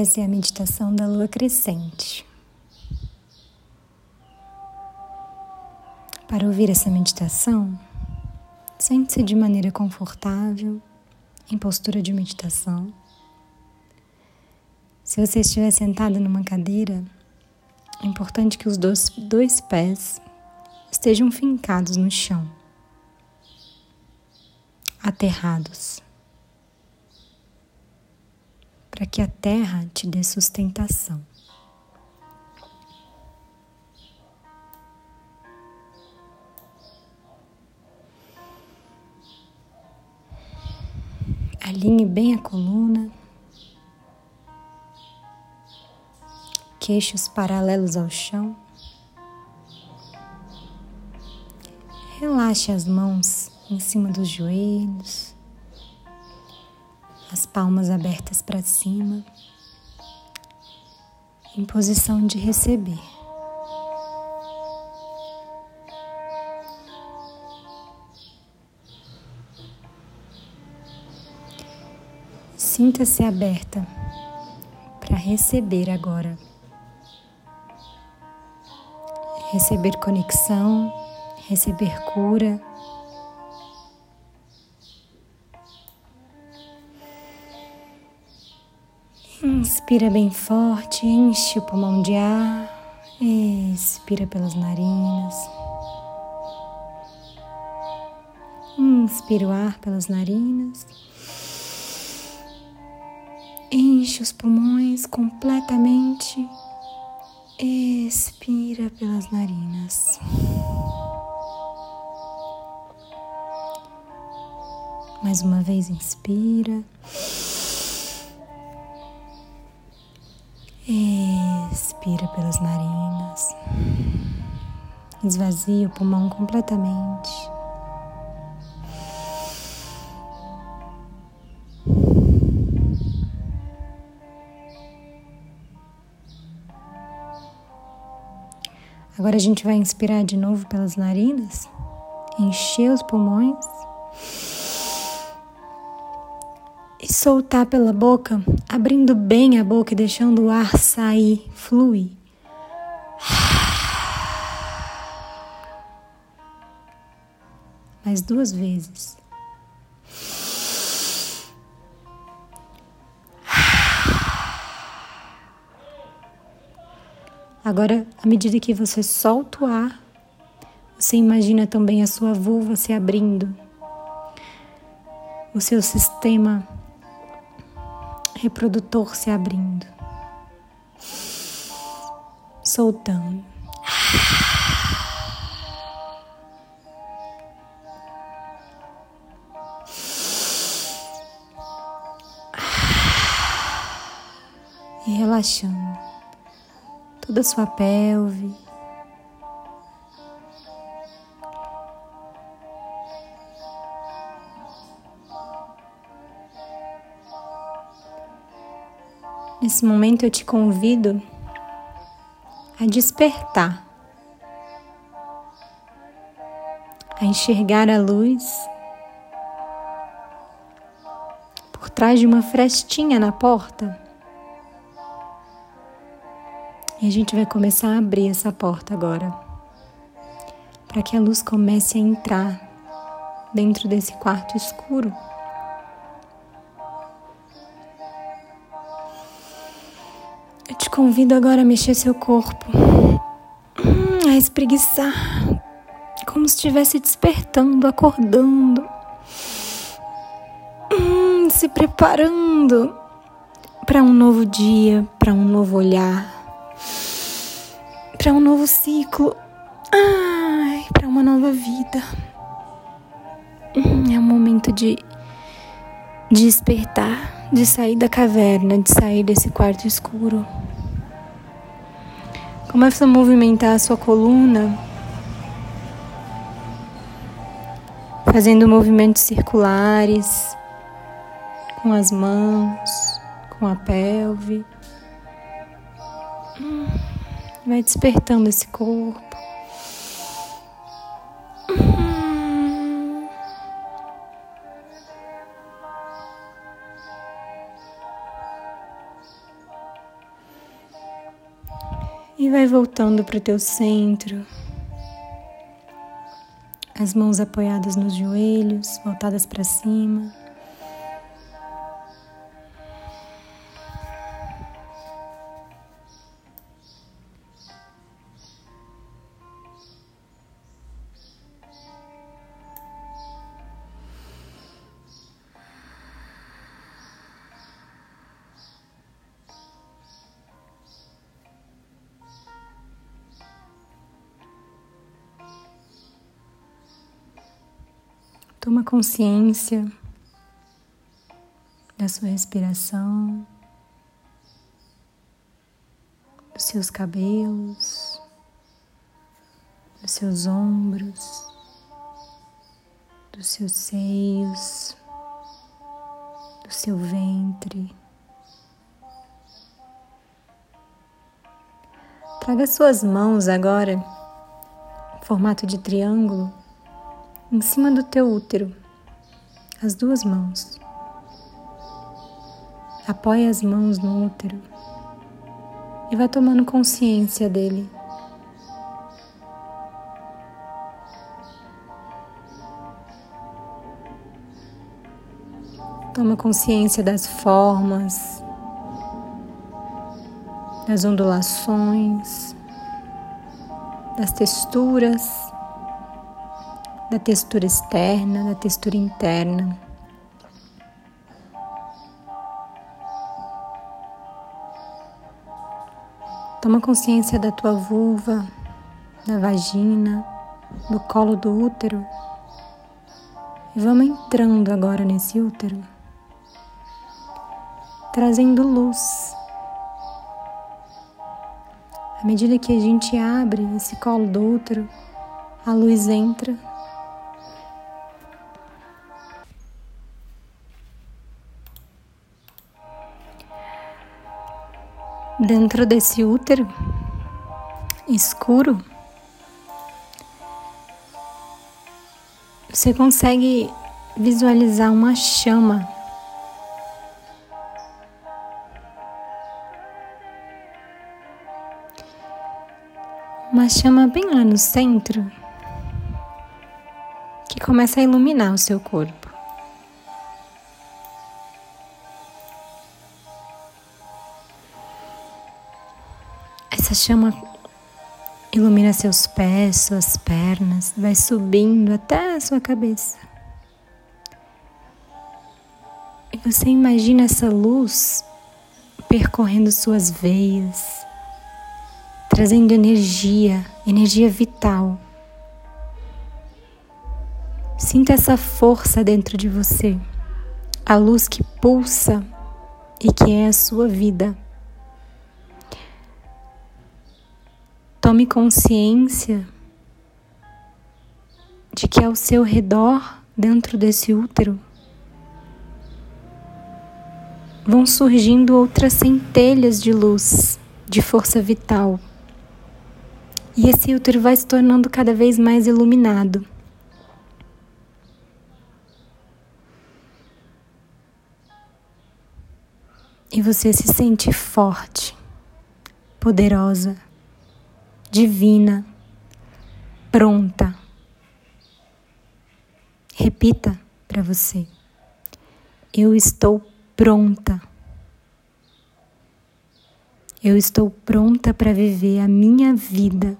Essa é a meditação da lua crescente. Para ouvir essa meditação, sente-se de maneira confortável, em postura de meditação. Se você estiver sentado numa cadeira, é importante que os dois, dois pés estejam fincados no chão, aterrados. para que a terra te dê sustentação. Alinhe bem a coluna, queixos paralelos ao chão. Relaxe as mãos em cima dos joelhos as palmas abertas para cima, em posição de receber. Sinta-se aberta para receber agora. Receber conexão, receber cura Inspira bem forte, enche o pulmão de ar, expira pelas narinas. Inspira o ar pelas narinas. Enche os pulmões completamente. Expira pelas narinas. Mais uma vez, inspira. Expira pelas narinas. Esvazia o pulmão completamente. Agora a gente vai inspirar de novo pelas narinas, encher os pulmões soltar pela boca, abrindo bem a boca e deixando o ar sair, fluir. Mais duas vezes. Agora, à medida que você solta o ar, você imagina também a sua vulva se abrindo, o seu sistema reprodutor se abrindo, soltando. E relaxando. Toda a sua pelve, Nesse momento eu te convido a despertar, a enxergar a luz por trás de uma frestinha na porta. E a gente vai começar a abrir essa porta agora, para que a luz comece a entrar dentro desse quarto escuro. Convido agora a mexer seu corpo, hum, a espreguiçar, como se estivesse despertando, acordando, hum, se preparando para um novo dia, para um novo olhar, para um novo ciclo, para uma nova vida. Hum, é um momento de despertar, de sair da caverna, de sair desse quarto escuro. Começa a movimentar a sua coluna, fazendo movimentos circulares com as mãos, com a pelve. Vai despertando esse corpo. E vai voltando para o teu centro. As mãos apoiadas nos joelhos, voltadas para cima. Toma consciência da sua respiração, dos seus cabelos, dos seus ombros, dos seus seios, do seu ventre. Traga suas mãos agora, em formato de triângulo, em cima do teu útero, as duas mãos. Apoia as mãos no útero e vai tomando consciência dele. Toma consciência das formas, das ondulações, das texturas da textura externa, da textura interna. Toma consciência da tua vulva, da vagina, do colo do útero. E vamos entrando agora nesse útero, trazendo luz. À medida que a gente abre esse colo do útero, a luz entra dentro desse útero escuro, você consegue visualizar uma chama. Uma chama bem lá no centro que começa a iluminar o seu corpo. Essa chama ilumina seus pés, suas pernas, vai subindo até a sua cabeça. E você imagina essa luz percorrendo suas veias, trazendo energia, energia vital. Sinta essa força dentro de você, a luz que pulsa e que é a sua vida. Tome consciência de que ao seu redor, dentro desse útero, vão surgindo outras centelhas de luz, de força vital. E esse útero vai se tornando cada vez mais iluminado. E você se sente forte, poderosa divina, pronta. Repita para você: Eu estou pronta. Eu estou pronta para viver a minha vida.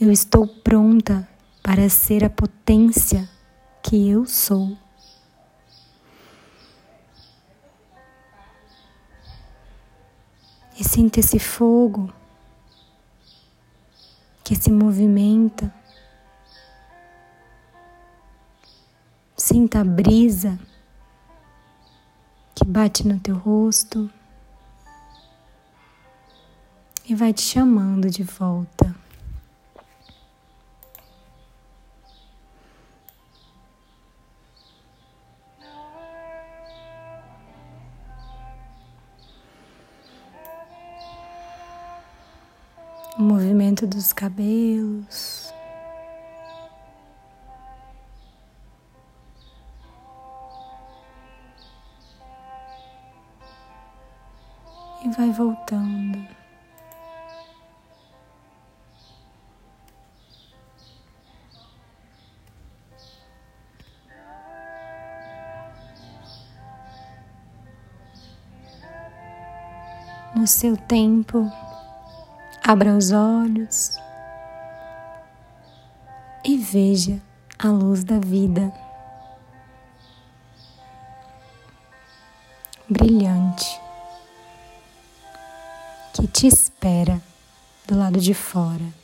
Eu estou pronta para ser a potência que eu sou. E sinta esse fogo que se movimenta. Sinta a brisa que bate no teu rosto e vai te chamando de volta. o movimento dos cabelos. E vai voltando. No seu tempo abra os olhos e veja a luz da vida. Brilhante, que te espera do lado de fora.